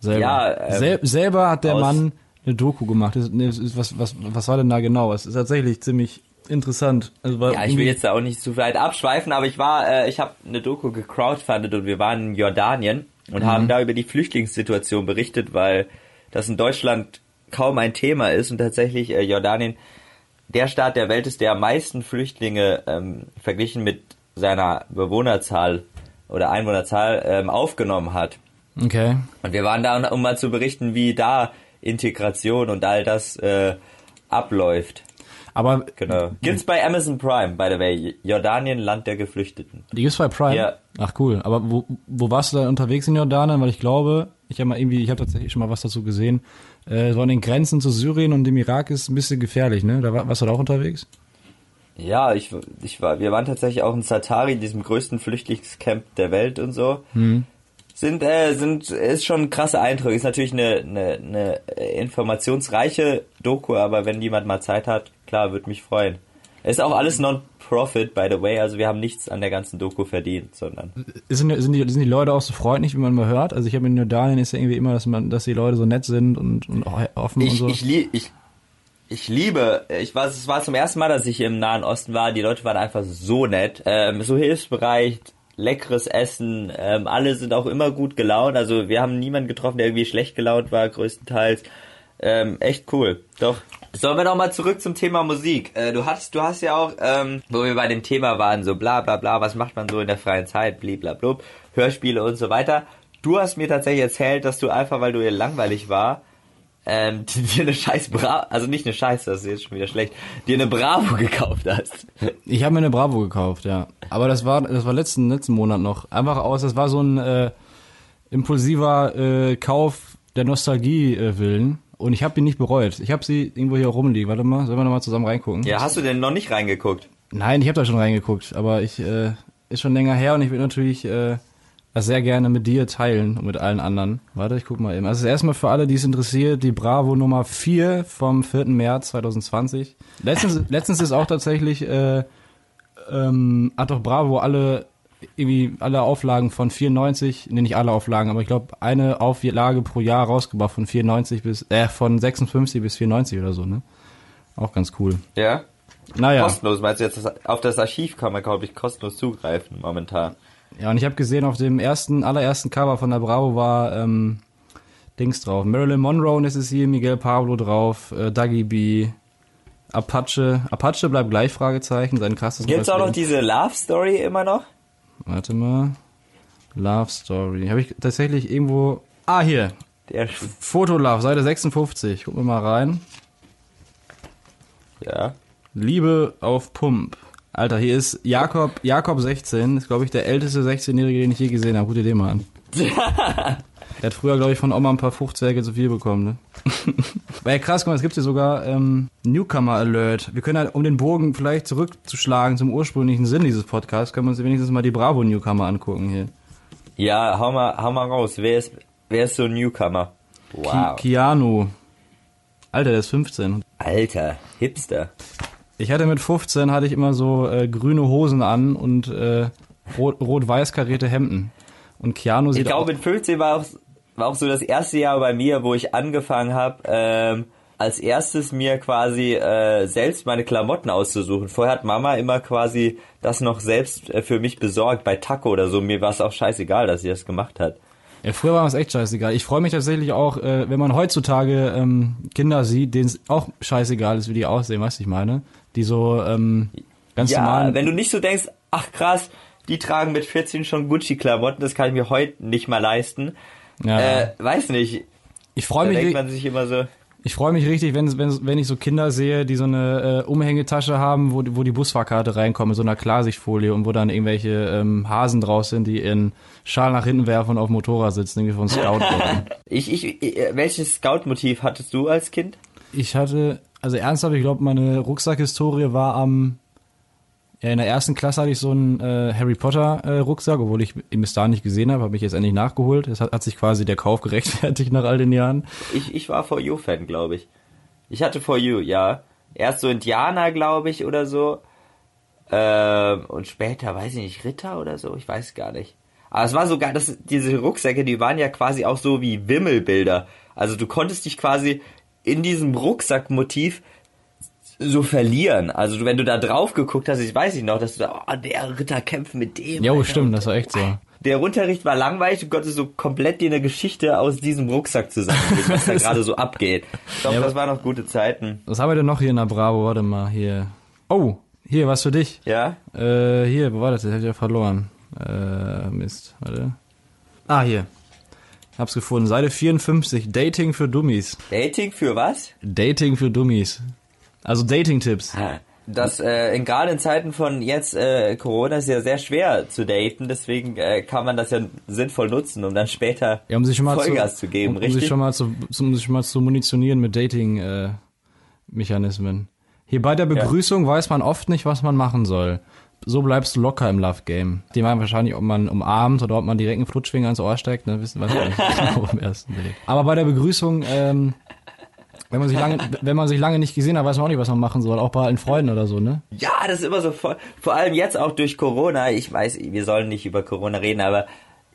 Selber. Ja, ähm, Sel selber hat der Mann eine Doku gemacht. Das ist, was, was, was war denn da genau? Es ist tatsächlich ziemlich interessant. Also, weil Ja, ich will jetzt da auch nicht zu weit abschweifen, aber ich war, äh, ich habe eine Doku gecrowdfundet und wir waren in Jordanien und haben da über die Flüchtlingssituation berichtet, weil das in Deutschland kaum ein Thema ist und tatsächlich äh, Jordanien der Staat der Welt ist, der am meisten Flüchtlinge ähm, verglichen mit seiner Bewohnerzahl oder Einwohnerzahl ähm, aufgenommen hat. Okay. Und wir waren da, um mal zu berichten, wie da Integration und all das äh, abläuft. Aber Genau. Gibt's bei Amazon Prime, by the way. Jordanien, Land der Geflüchteten. die gibt's bei Prime? Ja. Ach cool. Aber wo, wo warst du da unterwegs in Jordanien? Weil ich glaube, ich habe mal irgendwie, ich habe tatsächlich schon mal was dazu gesehen. Äh, so an den Grenzen zu Syrien und dem Irak ist ein bisschen gefährlich, ne? Da war, warst du da auch unterwegs? Ja, ich, ich war, wir waren tatsächlich auch in Satari, diesem größten Flüchtlingscamp der Welt und so. Sind, äh, sind, ist schon ein krasser Eindruck. Ist natürlich eine, eine, eine informationsreiche Doku, aber wenn jemand mal Zeit hat, klar, würde mich freuen. Ist auch alles Non-Profit, by the way, also wir haben nichts an der ganzen Doku verdient, sondern. Sind, sind, die, sind die Leute auch so freundlich, wie man mal hört? Also ich habe in Jordanien ist ja irgendwie immer, dass man, dass die Leute so nett sind und, und auch offen und Ich, so. ich, lie ich, ich liebe, ich war, es war zum ersten Mal, dass ich im Nahen Osten war. Die Leute waren einfach so nett, ähm, so hilfsbereit, leckeres Essen. Ähm, alle sind auch immer gut gelaunt. Also wir haben niemanden getroffen, der irgendwie schlecht gelaunt war, größtenteils. Ähm, echt cool. Doch. Sollen wir noch mal zurück zum Thema Musik. Äh, du hast, du hast ja auch, ähm, wo wir bei dem Thema waren, so bla bla bla, was macht man so in der freien Zeit, blablabla, Hörspiele und so weiter. Du hast mir tatsächlich erzählt, dass du einfach, weil du ihr langweilig war, ähm, dir eine scheiß Bravo, also nicht eine scheiß, das ist jetzt schon wieder schlecht, dir eine Bravo gekauft hast. Ich habe mir eine Bravo gekauft, ja. Aber das war das war letzten letzten Monat noch. Einfach aus, das war so ein äh, impulsiver äh, Kauf der Nostalgie äh, willen und ich habe ihn nicht bereut. Ich habe sie irgendwo hier rumliegen. Warte mal, sollen wir noch mal zusammen reingucken? Ja, hast du denn noch nicht reingeguckt? Nein, ich habe da schon reingeguckt, aber ich äh, ist schon länger her und ich will natürlich äh, das sehr gerne mit dir teilen und mit allen anderen. Warte, ich guck mal eben. Also erstmal für alle, die es interessiert, die Bravo Nummer 4 vom 4. März 2020. Letztens, letztens ist auch tatsächlich äh, ähm, hat doch Bravo alle irgendwie alle Auflagen von 94, nee, nicht alle Auflagen, aber ich glaube eine Auflage pro Jahr rausgebracht von 94 bis äh von 56 bis 94 oder so, ne? Auch ganz cool. Ja? Naja. Kostenlos, meinst du jetzt, das, auf das Archiv kann man, glaube ich, kostenlos zugreifen momentan. Ja, und ich habe gesehen, auf dem ersten, allerersten Cover von der Bravo war ähm, Dings drauf. Marilyn Monroe ist es hier, Miguel Pablo drauf, äh, Dougie B, Apache. Apache bleibt gleich, Fragezeichen, sein krasses Gibt's neues auch noch diese Love Story immer noch? Warte mal. Love Story. Habe ich tatsächlich irgendwo... Ah, hier. Der, Fotolove, Seite 56. Gucken wir mal rein. ja. Liebe auf Pump. Alter, hier ist Jakob, Jakob 16, ist glaube ich der älteste 16-Jährige, den ich je gesehen habe. Guck dir den mal an. Der hat früher, glaube ich, von Oma ein paar Fruchtzwerge zu viel bekommen, ne? Weil ja, krass, guck mal, es gibt hier sogar ähm, Newcomer Alert. Wir können halt, um den Bogen vielleicht zurückzuschlagen zum ursprünglichen Sinn dieses Podcasts, können wir uns wenigstens mal die Bravo Newcomer angucken hier. Ja, hau mal, hau mal raus. Wer ist, wer ist so ein Newcomer? Wow. Ki Keanu. Alter, der ist 15. Alter, Hipster. Ich hatte mit 15 hatte ich immer so äh, grüne Hosen an und äh, rot- rot-weiß karierte Hemden. Und Keanu Ich sieht glaube, auch, mit 15 war auch, war auch so das erste Jahr bei mir, wo ich angefangen habe, ähm, als erstes mir quasi äh, selbst meine Klamotten auszusuchen. Vorher hat Mama immer quasi das noch selbst äh, für mich besorgt bei Taco oder so. Mir war es auch scheißegal, dass sie das gemacht hat. Ja, früher war es echt scheißegal. Ich freue mich tatsächlich auch, äh, wenn man heutzutage ähm, Kinder sieht, denen es auch scheißegal ist, wie die aussehen, weißt du, ich meine? Die so ähm, ganz Ja, normal. wenn du nicht so denkst, ach krass, die tragen mit 14 schon Gucci-Klamotten, das kann ich mir heute nicht mal leisten. Ja, Äh, weiß nicht. ich freue mich, denkt man sich immer so, ich freue mich richtig, wenn, wenn, wenn ich so Kinder sehe, die so eine äh, Umhängetasche haben, wo, die- wo die Busfahrkarte reinkommt, mit so einer Klarsichtfolie und wo dann irgendwelche ähm, Hasen draus sind, die ihren Schal nach hinten werfen und auf dem Motorrad sitzen, irgendwie von Scout. ich, ich, ich, äh, welches Scout-Motiv hattest du als Kind? Ich hatte, also ernsthaft, ich glaube, meine Rucksackhistorie war am, ja, in der ersten Klasse hatte ich so einen äh, Harry Potter äh, Rucksack, obwohl ich ihn bis dahin nicht gesehen habe, habe ich jetzt endlich nachgeholt. Es hat, hat sich quasi der Kauf gerechtfertigt nach all den Jahren. Ich, ich war For You-Fan, glaube ich. Ich hatte For You, ja. Erst so Indianer, glaube ich, oder so. Ähm, und später, weiß ich nicht, Ritter oder so, ich weiß gar nicht. Aber es war sogar, das, diese Rucksäcke, die waren ja quasi auch so wie Wimmelbilder. Also du konntest dich quasi in diesem Rucksackmotiv so verlieren. Also wenn du da drauf geguckt hast, ich weiß nicht noch, dass du da, oh, der Ritter kämpft mit dem. Jo, Alter. stimmt, das war echt so. Der Unterricht war langweilig, du konntest so komplett dir eine Geschichte aus diesem Rucksack zusammenlegen, was da gerade so abgeht. Ich glaube, Ja, das waren noch gute Zeiten. Was haben wir denn noch hier in der Bravo? Warte mal, hier. Oh, hier, was für dich. Ja? Äh, hier, wo war das? Das hab ich ja verloren. Äh, Mist, warte. Ah, hier. Hab's gefunden. Seite 54. Dating für Dummies. Dating für was? Dating für Dummies. Also Dating-Tipps. Das äh, in, gerade in Zeiten von jetzt äh, Corona ist ja sehr schwer zu daten, deswegen äh, kann man das ja sinnvoll nutzen, um dann später Ja, um sich schon mal Vollgas zu, zu geben, um, um richtig? sich schon mal zu, um sich schon mal zu munitionieren mit Dating-Mechanismen. Hier bei der Begrüßung weiß man oft nicht, was man machen soll. So bleibst du locker im Love Game. Die meinen wahrscheinlich, ob man umarmt oder ob man direkt einen Flutschfinger ins Ohr steckt, ne, wissen wir nicht im ersten Date. Aber bei der Begrüßung, ähm, wenn man sich lange, wenn man sich lange nicht gesehen hat, weiß man auch nicht, was man machen soll. Auch bei alten Freunden oder so, ne? Ja, das ist immer so voll, vor allem jetzt auch durch Corona. Ich weiß, wir sollen nicht über Corona reden, aber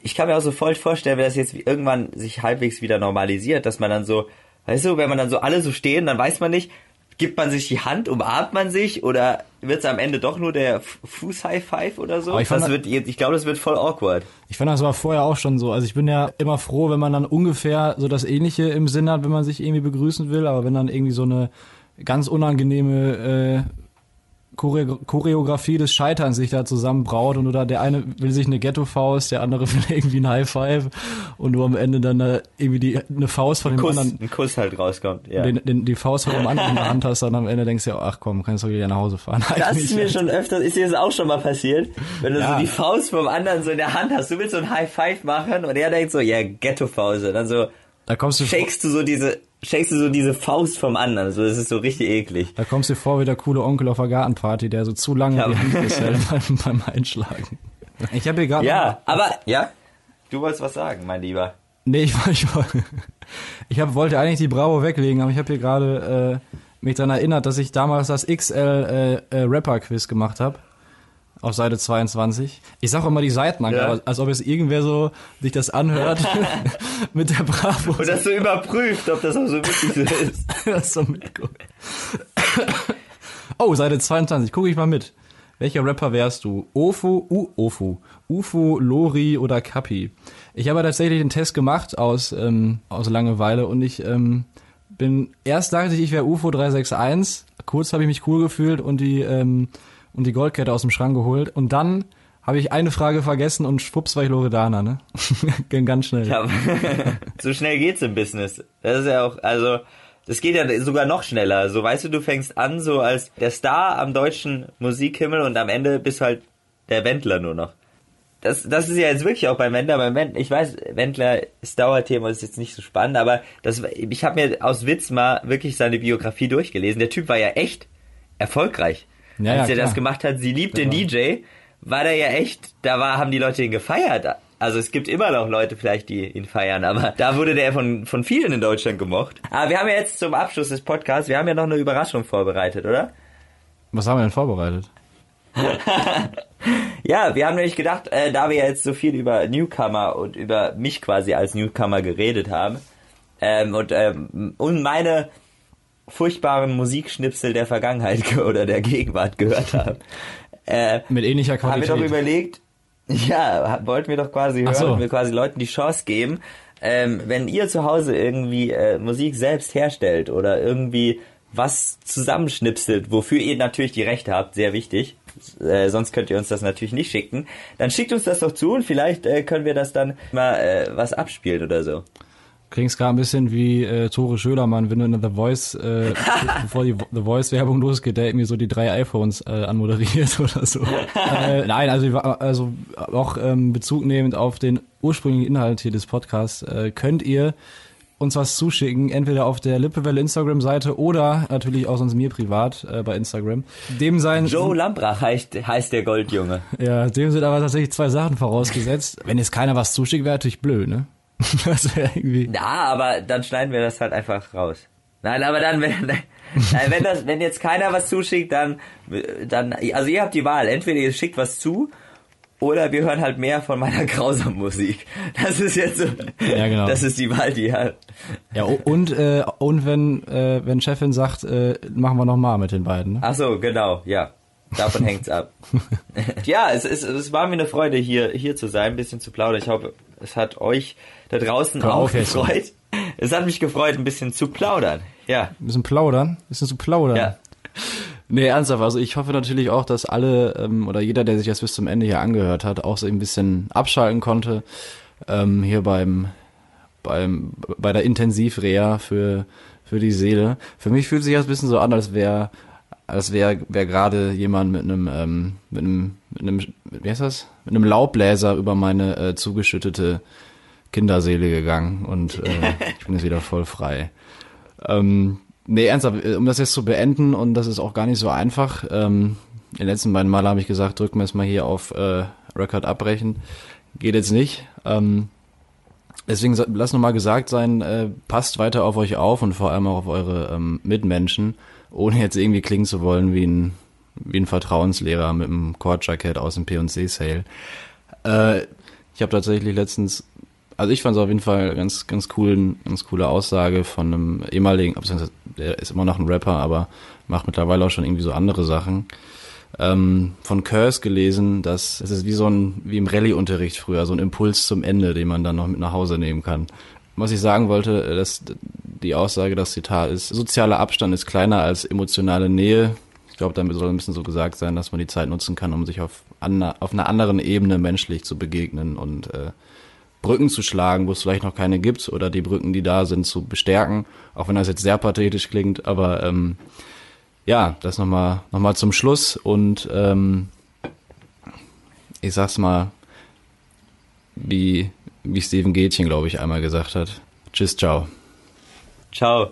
ich kann mir auch so voll vorstellen, wenn das jetzt irgendwann sich halbwegs wieder normalisiert, dass man dann so, weißt du, wenn man dann so alle so stehen, dann weiß man nicht, gibt man sich die Hand, umarmt man sich oder wird es am Ende doch nur der Fuß-High-Five oder so? Aber ich fand das wird, ich glaube, das wird voll awkward. Ich fand das war vorher auch schon so. Also ich bin ja immer froh, wenn man dann ungefähr so das Ähnliche im Sinn hat, wenn man sich irgendwie begrüßen will. Aber wenn dann irgendwie so eine ganz unangenehme äh, Chore Choreografie des Scheiterns sich da zusammenbraut und oder der eine will sich eine Ghetto-Faust, der andere will irgendwie ein High-Five und du am Ende dann da irgendwie die, eine Faust von dem Kuss, anderen, ein Kuss halt rauskommt, ja. den, den, die Faust von dem anderen in der Hand hast, dann am Ende denkst du ja, ach komm, kannst du wieder nach Hause fahren. Das Eigentlich. ist mir schon öfter, ist dir das auch schon mal passiert? Wenn du Ja. so die Faust vom anderen so in der Hand hast, du willst so ein High Five machen und er denkt so, ja, Ghetto-Fause. Dann so, da kommst du shakest du so diese, shakest du so diese Faust vom anderen. So, das ist so richtig eklig. Da kommst du dir vor wie der coole Onkel auf der Gartenparty, der so zu lange Ja. die Hand festhält beim, beim Einschlagen. Ich habe hier gerade Ja, aber, ja? Du wolltest was sagen, mein Lieber. Nee, ich, war- ich, ich hab, wollte eigentlich die Bravo weglegen, aber ich habe hier gerade äh, mich daran erinnert, dass ich damals das XL äh, äh, Rapper-Quiz gemacht habe. Auf Seite 22. Ich sag auch immer die Seiten an, Ja. als ob jetzt irgendwer so sich das anhört mit der Bravo. Und dass du überprüft, ob das auch so wirklich so ist. das so mitguckt. Oh, Seite 22, gucke ich mal mit. Welcher Rapper wärst du? Ofu, U, Ofu, Ufu, Lori oder Kapi? Ich habe tatsächlich den Test gemacht aus, ähm, aus Langeweile und ich ähm, bin, erst dachte ich, ich wäre UFO 361, kurz habe ich mich cool gefühlt und die, ähm, und die Goldkette aus dem Schrank geholt und dann habe ich eine Frage vergessen und schwupps war ich Loredana, ne? Ging ganz schnell. Ja, so schnell geht's im Business. Das ist ja auch, also, das geht ja sogar noch schneller. So, weißt du, du fängst an so als der Star am deutschen Musikhimmel und am Ende bist halt der Wendler nur noch. Das, das ist ja jetzt wirklich auch beim Wendler. Beim Wendler, ich weiß, Wendler ist Dauerthema, ist jetzt nicht so spannend, aber das, ich habe mir aus Witz mal wirklich seine Biografie durchgelesen. Der Typ war ja echt erfolgreich. Ja, Als ja, er das gemacht hat, sie liebt den DJ, war der ja echt, da war, haben die Leute ihn gefeiert. Also es gibt immer noch Leute vielleicht, die ihn feiern, aber da wurde der von, von vielen in Deutschland gemocht. Aber wir haben ja jetzt zum Abschluss des Podcasts, wir haben ja noch eine Überraschung vorbereitet, oder? Was haben wir denn vorbereitet? Ja, wir haben nämlich gedacht, äh, da wir jetzt so viel über Newcomer und über mich quasi als Newcomer geredet haben ähm, und, ähm, und meine furchtbaren Musikschnipsel der Vergangenheit ge- oder der Gegenwart gehört haben, äh, Mit ähnlicher haben wir Qualität. doch überlegt, ja, wollten wir doch quasi hören, so. wir quasi Leuten die Chance geben, ähm, wenn ihr zu Hause irgendwie äh, Musik selbst herstellt oder irgendwie was zusammenschnipselt, wofür ihr natürlich die Rechte habt, sehr wichtig, äh, sonst könnt ihr uns das natürlich nicht schicken, dann schickt uns das doch zu und vielleicht äh, können wir das dann mal äh, was abspielen oder so. Klingst gerade ein bisschen wie äh, Tore Schölermann, wenn du in The Voice, äh, bevor die The Voice-Werbung losgeht, der irgendwie so die drei iPhones äh, anmoderiert oder so. äh, nein, also, also auch ähm, Bezug nehmend auf den ursprünglichen Inhalt hier des Podcasts, äh, könnt ihr uns was zuschicken, entweder auf der Lippewelle Instagram-Seite oder natürlich auch sonst mir privat äh, bei Instagram. Dem sein, Joe Lambrach heißt, heißt der Goldjunge. ja, dem sind aber tatsächlich zwei Sachen vorausgesetzt. Wenn jetzt keiner was zuschickt, wäre natürlich blöd, ne? Das wäre irgendwie. Ja, aber dann schneiden wir das halt einfach raus. Nein, aber dann, wenn, wenn das, wenn jetzt keiner was zuschickt, dann, dann, also ihr habt die Wahl. Entweder ihr schickt was zu, oder wir hören halt mehr von meiner grausamen Musik. Das ist jetzt so, Ja, genau. das ist die Wahl, die ihr habt. Ja, und, äh, und wenn, äh, wenn Chefin sagt, äh, machen wir noch mal mit den beiden. Ne? Ach so, genau, ja. Davon hängt's ab. ja, es, ist, es war mir eine Freude, hier, hier zu sein, ein bisschen zu plaudern. Ich hoffe, es hat euch da draußen Hör auch auf gefreut. Es hat mich gefreut, ein bisschen zu plaudern. Ja, Ein bisschen plaudern, ein bisschen zu plaudern. ja. Nee, ernsthaft. Also ich hoffe natürlich auch, dass alle ähm, oder jeder, der sich das bis zum Ende hier angehört hat, auch so ein bisschen abschalten konnte. Ähm, hier beim, beim bei der Intensivreha für für die Seele. Für mich fühlt sich das ein bisschen so an, als wäre als wäre wär gerade jemand mit einem ähm, mit einem mit einem wie heißt das mit einem Laubbläser über meine äh, zugeschüttete Kinderseele gegangen und äh, ich bin jetzt wieder voll frei. Ähm, nee, ernsthaft, äh, um das jetzt zu beenden und das ist auch gar nicht so einfach. Ähm, die letzten beiden Male habe ich gesagt, drücken wir es mal hier auf äh, Record abbrechen. Geht jetzt nicht. Ähm, deswegen lasst nochmal gesagt sein, äh, passt weiter auf euch auf und vor allem auch auf eure ähm, Mitmenschen, ohne jetzt irgendwie klingen zu wollen wie ein, wie ein Vertrauenslehrer mit einem Kordjackett aus dem P&C-Sale. Äh, ich habe tatsächlich letztens, also ich fand es auf jeden Fall ganz, ganz cool, ganz coole Aussage von einem ehemaligen, beziehungsweise der ist immer noch ein Rapper, aber macht mittlerweile auch schon irgendwie so andere Sachen. Ähm, von Curse gelesen, dass es ist wie so ein, wie im Rallye-Unterricht früher, so ein Impuls zum Ende, den man dann noch mit nach Hause nehmen kann. Was ich sagen wollte, dass die Aussage, das Zitat ist, sozialer Abstand ist kleiner als emotionale Nähe. Ich glaube, damit soll ein bisschen so gesagt sein, dass man die Zeit nutzen kann, um sich auf, an, auf einer anderen Ebene menschlich zu begegnen und äh, Brücken zu schlagen, wo es vielleicht noch keine gibt, oder die Brücken, die da sind, zu bestärken. Auch wenn das jetzt sehr pathetisch klingt, aber ähm, ja, das nochmal noch mal zum Schluss und ähm, ich sag's mal, wie, wie Steven Gätchen, glaube ich, einmal gesagt hat. Tschüss, ciao. Ciao.